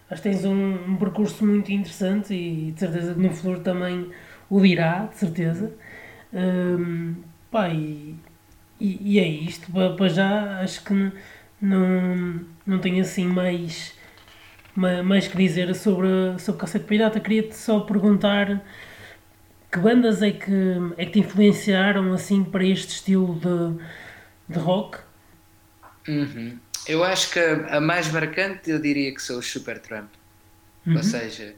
acho que tens um, um percurso muito interessante e de certeza que no futuro também o dirá, de certeza. Um, pá, e, e, e, é isto. Para já acho que não, não tenho assim mais, mais que dizer sobre, sobre Cassete Pirata. Queria-te só perguntar que bandas é que, é que te influenciaram assim para este estilo de, de rock? Uhum. Eu acho que a, a, mais marcante eu diria que são os Supertramp. Uhum. Ou seja,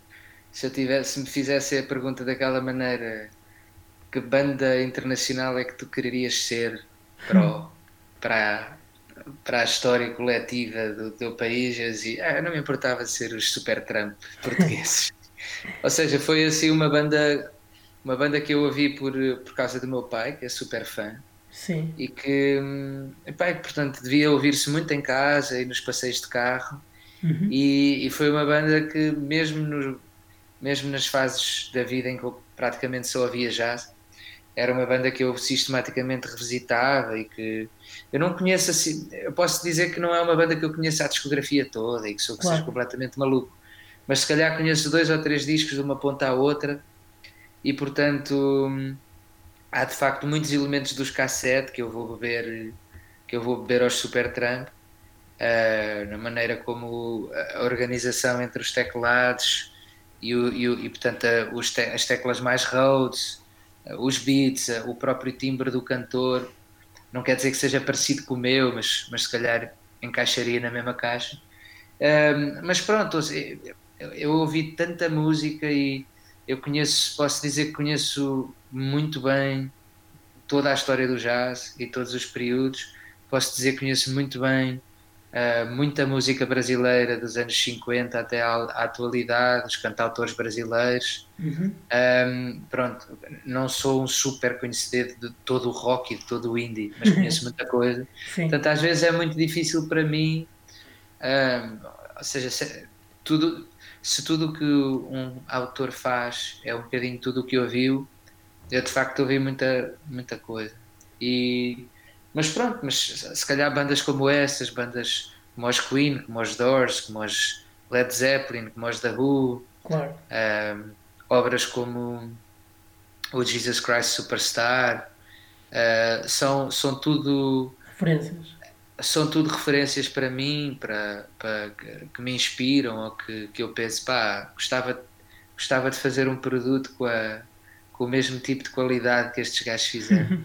se eu tivesse, se me fizesse a pergunta daquela maneira, que banda internacional é que tu querias ser para, o, para, para a história coletiva do teu país? Eu dizia, ah, não me importava de ser os Super Trump portugueses. Ou seja, foi assim uma banda, uma banda que eu ouvi por, por causa do meu pai, que é super fã. Sim. E que, epá, portanto, devia ouvir-se muito em casa e nos passeios de carro. Uhum. E, e, foi uma banda que, mesmo, no, mesmo nas fases da vida em que eu praticamente só ouvia jazz, era uma banda que eu sistematicamente revisitava e que eu não conheço assim, eu posso dizer que não é uma banda que eu conheço a discografia toda e que sou que claro. completamente maluco, mas se calhar conheço dois ou três discos de uma ponta à outra e portanto há de facto muitos elementos dos cassete que eu vou beber que eu vou beber aos Supertramp uh, na maneira como a organização entre os teclados e, o, e, o, e portanto os te, as teclas mais Rhodes os beats, o próprio timbre do cantor. Não quer dizer que seja parecido com o meu, mas, mas se calhar encaixaria na mesma caixa. Um, mas pronto, eu, eu ouvi tanta música e eu conheço, posso dizer que conheço muito bem toda a história do jazz e todos os períodos. Posso dizer que conheço muito bem uh, muita música brasileira dos anos 50 até à, à atualidade, os cantautores brasileiros. Uhum. Um, pronto, não sou um super conhecedor de todo o rock e de todo o indie, mas conheço muita coisa. Sim. Portanto, às vezes é muito difícil para mim, um, ou seja, se, tudo, se tudo que um autor faz é um bocadinho tudo o que ouviu, eu de facto ouvi muita, muita coisa. E, mas pronto, mas se calhar bandas como essas, bandas como os Queen, como os Doors, como os Led Zeppelin, como os The Who, claro. um, obras como o Jesus Christ Superstar, uh, são, são tudo referências são tudo referências para mim, para, para que, que, me inspiram ou que, que eu penso, pá, gostava, gostava de fazer um produto com, a, com o mesmo tipo de qualidade que estes gajos fizeram.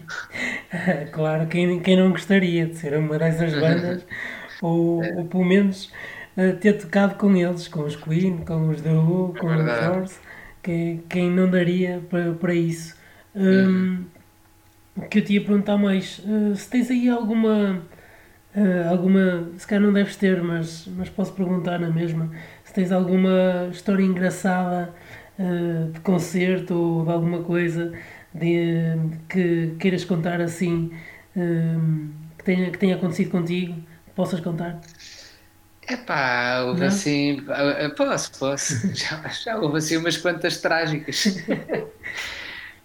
claro, quem, quem não gostaria de ser uma dessas bandas, ou, é. ou pelo menos uh, ter tocado com eles, com os Queen, com os The Who, com é os Doors, quem, quem não daria para, para isso. Um, uhum. O que eu te ia perguntar mais, uh, se tens aí alguma Uh, alguma, se calhar não deves ter, mas, mas posso perguntar na mesma, se tens alguma história engraçada de concerto ou de alguma coisa de, que queiras contar assim, uh, que, tenha, que tenha acontecido contigo, que possas contar? Epá, houve não? assim. Posso, posso. já, já houve assim umas quantas trágicas.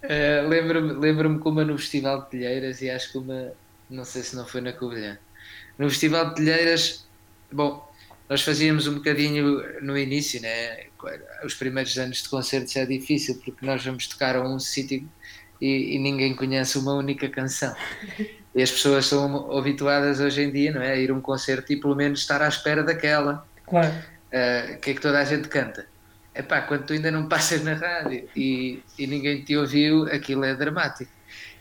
uh, lembro-me lembro como no Festival de Telheiras e acho que uma. Não sei se não foi na Covilhã no Festival de Telheiras, bom, nós fazíamos um bocadinho no início, né? Os primeiros anos de concertos é difícil porque nós vamos tocar a um sítio e, e, ninguém conhece uma única canção. E as pessoas são habituadas hoje em dia, não é? A ir a um concerto e pelo menos estar à espera daquela. Claro. Uh, que é que toda a gente canta. É pá, quando tu ainda não passas na rádio e, e ninguém te ouviu, aquilo é dramático.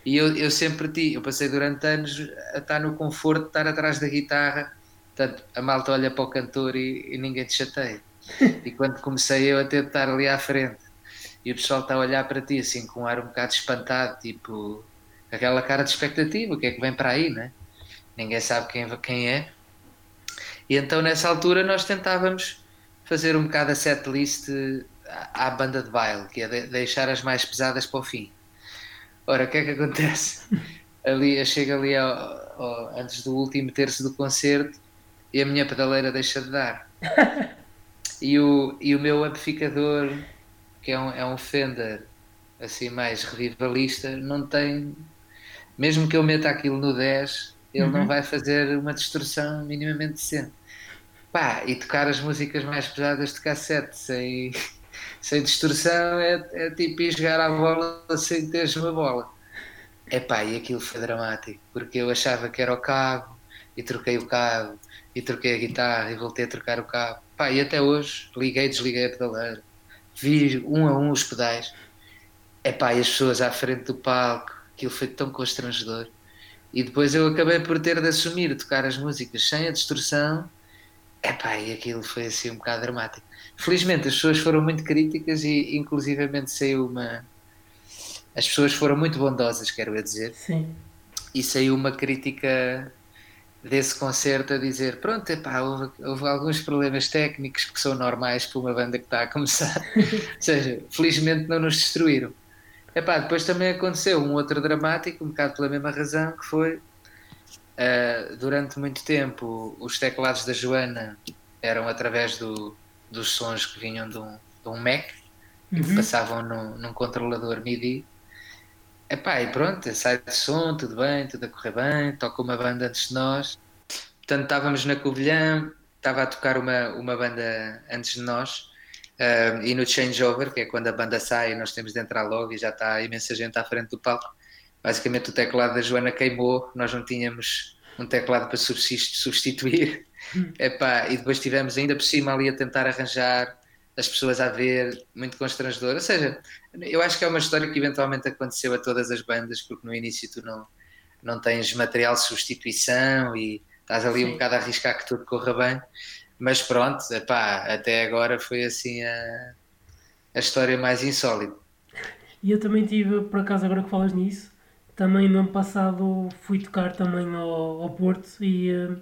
E eu, eu sempre tive, eu passei durante anos a estar no conforto de estar atrás da guitarra, portanto, a malta olha para o cantor e, e ninguém te chateia. E quando comecei eu a ter de estar ali à frente, e o pessoal está a olhar para ti assim com um ar um bocado espantado, tipo, aquela cara de expectativa, o que é que vem para aí, né? Ninguém sabe quem, quem é. E então nessa altura nós tentávamos fazer um bocado a setlist à, à banda de baile, que é de, deixar as mais pesadas para o fim. Ora, o que é que acontece? Ali, eu chego ali ao, ao, antes do último terço do concerto e a minha pedaleira deixa de dar. E o, e o meu amplificador, que é um, é um Fender assim mais revivalista, não tem. Mesmo que eu meta aquilo no 10, ele uhum. não vai fazer uma distorção minimamente decente. Pá, e tocar as músicas mais pesadas de cassete sem, sem distorção é, é tipo ir jogar a bola sem teres uma bola. Epá, e aquilo foi dramático, porque eu achava que era o cabo, e troquei o cabo, e troquei a guitarra, e voltei a trocar o cabo. Pá, e até hoje liguei, desliguei a pedaleira, vi um a um os pedais. Epá, e as pessoas à frente do palco, aquilo foi tão constrangedor. E depois eu acabei por ter de assumir tocar as músicas sem a distorção. Epá, e aquilo foi assim um bocado dramático. Felizmente as pessoas foram muito críticas e inclusivamente saiu uma. As pessoas foram muito bondosas, quero eu dizer. Sim. E saiu uma crítica desse concerto a dizer: pronto, epá, houve, houve alguns problemas técnicos que são normais para uma banda que está a começar. Ou seja, felizmente não nos destruíram. Epá, depois também aconteceu um outro dramático, um bocado pela mesma razão, que foi uh, durante muito tempo os teclados da Joana eram através do, dos sons que vinham de um, de um Mac e uhum. passavam num, num controlador MIDI. Epá, e pronto, sai de som, tudo bem, tudo a correr bem, toca uma banda antes de nós. Portanto, estávamos na Covilhã, estava a tocar uma, uma banda antes de nós, uh, e no changeover, que é quando a banda sai e nós temos de entrar logo e já está imensa gente à frente do palco. Basicamente, o teclado da Joana queimou, nós não tínhamos um teclado para substituir. Epá, e depois tivemos ainda por cima ali a tentar arranjar as pessoas a ver, muito constrangedor. Ou seja, eu acho que é uma história que eventualmente aconteceu a todas as bandas, porque no início tu não, não tens material de substituição e estás ali Sim. um bocado a arriscar que tudo corra bem. Mas pronto, epá, até agora foi assim a, a história mais insólita. E eu também tive, por acaso, agora que falas nisso, também no ano passado fui tocar também ao, ao Porto e uh,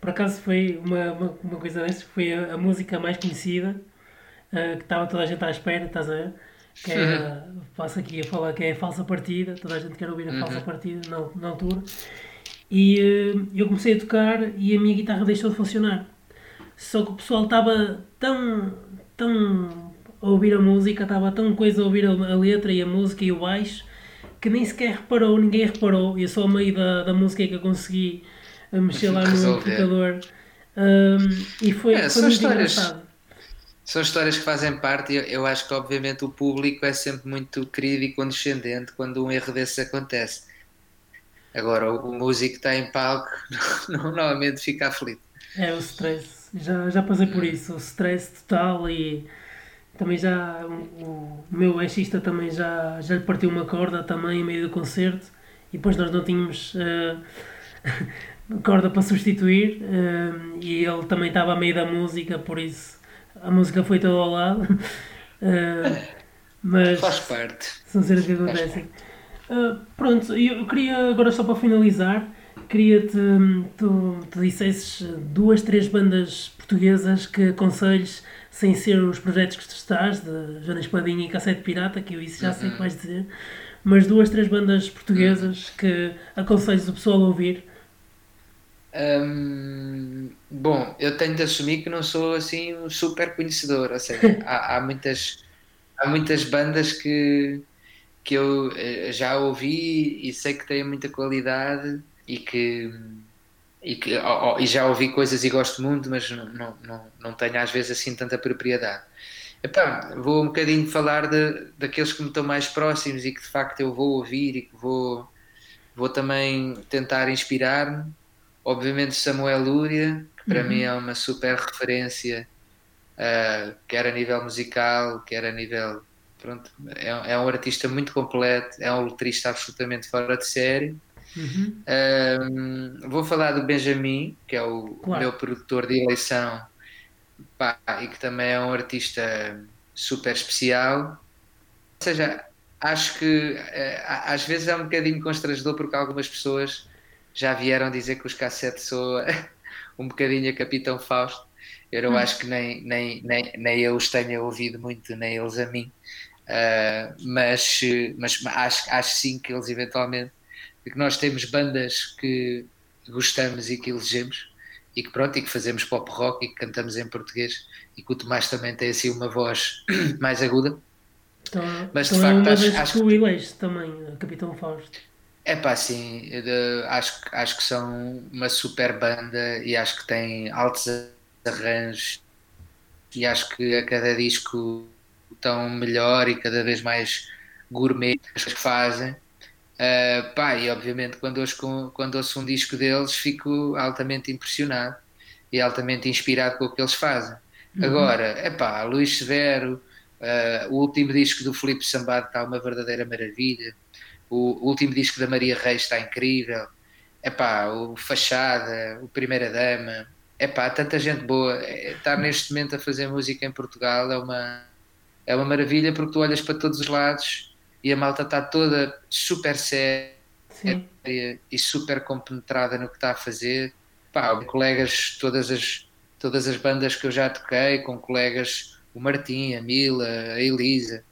por acaso foi uma, uma, uma coisa dessas, foi a, a, música mais conhecida, uh, que estava toda a gente à espera, estás a ver? Que é, passo aqui a falar que é a falsa partida, toda a gente quer ouvir a uhum. falsa partida na, na altura. E uh, eu comecei a tocar e a minha guitarra deixou de funcionar. só que o pessoal estava tão, tão a ouvir a música, estava tão coisa a ouvir a, a, letra e a música e o baixo, que nem sequer reparou, ninguém reparou, e eu só a meio da, da música que eu consegui mexer lá no amplificador. Um, e foi, é, foi muito histórias, engraçado. São histórias que fazem parte e eu, eu acho que obviamente o público é sempre muito querido e condescendente quando um erro desses acontece. Agora o, músico está em palco, normalmente fica aflito. É o stress, já, já passei por isso, o stress total e também já o, o meu baixista também já, já lhe partiu uma corda também em meio do concerto e depois nós não tínhamos uh, corda para substituir uh, e ele também estava a meio da música, por isso a música foi toda ao lado. Uh, mas faz parte. São cenas que acontecem. Uh, pronto, eu queria agora só para finalizar, queria-te tu, tu dissesses duas, três bandas portuguesas que aconselhos sem ser os projetos que tu estás, de Joana Espadinha e Cassete Pirata, que eu isso já sei o que vais dizer, mas duas, três bandas portuguesas que aconselhos o pessoal a ouvir Hum, bom, eu tenho de assumir que não sou assim um super conhecedor, ou seja, há, há, muitas, há muitas bandas que, que eu eh, já ouvi e sei que têm muita qualidade e que, e, que, oh, oh, e já ouvi coisas e gosto muito, mas não, não, não, não tenho às vezes assim tanta propriedade. Epá, vou um bocadinho falar de, daqueles que me estão mais próximos e que de facto eu vou ouvir e que vou, vou também tentar inspirar-me Obviamente Samuel Lúria, que para uhum. mim é uma super referência, uh, quer a nível musical, quer a nível. Pronto, é, é um artista muito completo, é um letrista absolutamente fora de série. Uhum. Uh, vou falar do Benjamin, que é o claro. meu produtor de eleição pá, e que também é um artista super especial. Ou seja, acho que uh, às vezes é um bocadinho constrangedor porque algumas pessoas já vieram dizer que os cassetes são um bocadinho a Capitão Fausto. Eu não hum. acho que nem, nem, nem, nem eu os tenha ouvido muito, nem eles a mim. Uh, mas, mas acho, acho sim que eles eventualmente que nós temos bandas que gostamos e que elegemos e que pronto, e que fazemos pop rock e que cantamos em português e que o Tomás também tem assim uma voz mais aguda. Então, mas de então facto é acho, acho que tu também, Capitão Fausto. É pá, sim, acho, acho que são uma super banda e acho que têm altos arranjos e acho que a cada disco estão melhor e cada vez mais gourmet as que fazem. Uh, pá, e obviamente quando ouço, quando ouço um disco deles fico altamente impressionado e altamente inspirado com o que eles fazem. Uhum. Agora, é pá, Luís Severo, uh, o último disco do Felipe Sambado está uma verdadeira maravilha. O, último disco da Maria Reis está incrível. Epá, o Fachada, o Primeira Dama. Epá, tanta gente boa. É, estar neste momento a fazer música em Portugal é uma, é uma maravilha porque tu olhas para todos os lados e a malta está toda super séria Sim. e super compenetrada no que está a fazer. Pá, colegas, todas as, todas as bandas que eu já toquei, com colegas, o Martim, a Mila, a Elisa.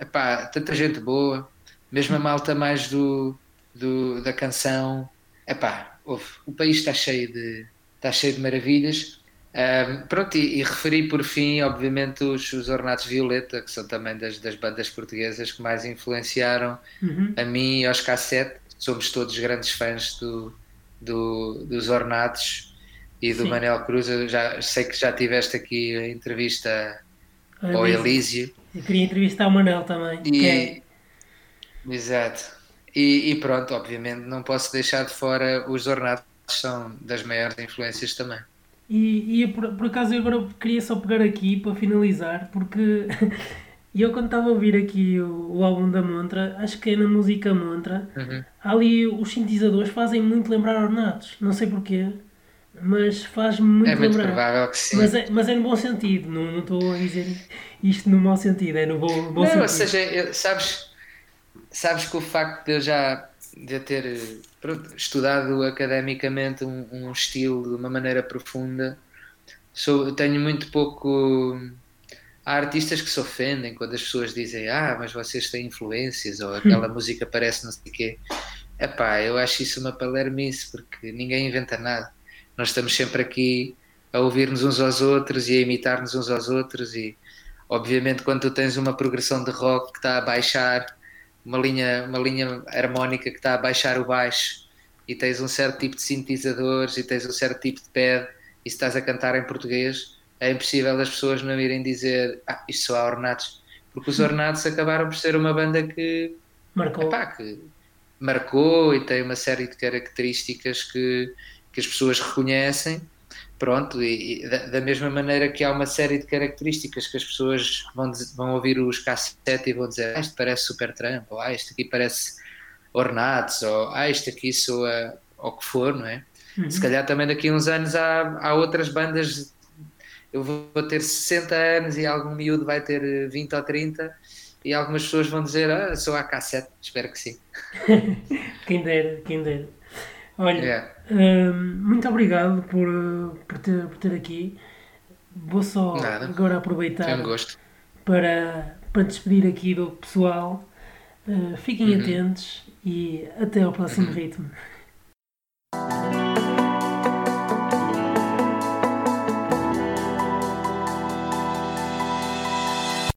Epá, tanta gente boa mesmo a malta mais do, do da canção. Epá, ouve, o país está cheio de, está cheio de maravilhas. Um, pronto, e, e, referi por fim, obviamente, os, os Ornatos Violeta, que são também das, das bandas portuguesas que mais influenciaram uhum. a mim e aos cassete. Somos todos grandes fãs do, do, dos Ornatos e do Sim. Manel Cruz. Eu já sei que já tiveste aqui a entrevista ao Elísio. Eu queria entrevistar o Manel também. E, é Exato. E, e, pronto, obviamente não posso deixar de fora os ornatos, são das maiores influências também. E, e por, por acaso eu agora queria só pegar aqui para finalizar, porque eu quando estava a ouvir aqui o, o, álbum da Montra, acho que é na música Montra, uhum. ali os sintetizadores fazem muito lembrar ornatos, não sei porquê, mas faz muito é lembrar. Muito provável que sim. Mas é, mas é no bom sentido, não, não estou a dizer isto no mau sentido, é no bom, bom não, sentido. Ou seja, sabes sabes que o facto de eu já de ter pronto, estudado academicamente um, um, estilo de uma maneira profunda, sou, tenho muito pouco. Há artistas que se ofendem quando as pessoas dizem ah, mas vocês têm influências ou aquela música parece não sei o quê. Epá, eu acho isso uma palermice porque ninguém inventa nada. Nós estamos sempre aqui a ouvir-nos uns aos outros e a imitar-nos uns aos outros e obviamente quando tu tens uma progressão de rock que está a baixar uma linha, uma linha harmónica que está a baixar o baixo e tens um certo tipo de sintetizadores e tens um certo tipo de pad e se estás a cantar em português é impossível as pessoas não irem dizer ah, isto só há ornatos porque os ornatos acabaram por ser uma banda que Marcou. epá, que marcou e tem uma série de características que, que as pessoas reconhecem Pronto, e, e da, da, mesma maneira que há uma série de características que as pessoas vão, vão ouvir os cassetes e vão dizer ah, isto parece super trampo, ou ah, isto aqui parece ornatos, ou ah, isto aqui soa o que for, não é? Uhum. Se calhar também daqui a uns anos há, há outras bandas, eu vou ter 60 anos e algum miúdo vai ter 20 ou 30 e algumas pessoas vão dizer, ah, sou a cassete, espero que sim. quem dera, quem dera. Olha, yeah. Muito obrigado por, por, ter, por ter aqui. Vou só Nada. agora aproveitar para, para despedir aqui do pessoal. Uh, fiquem uhum. atentos e até ao próximo uhum. ritmo.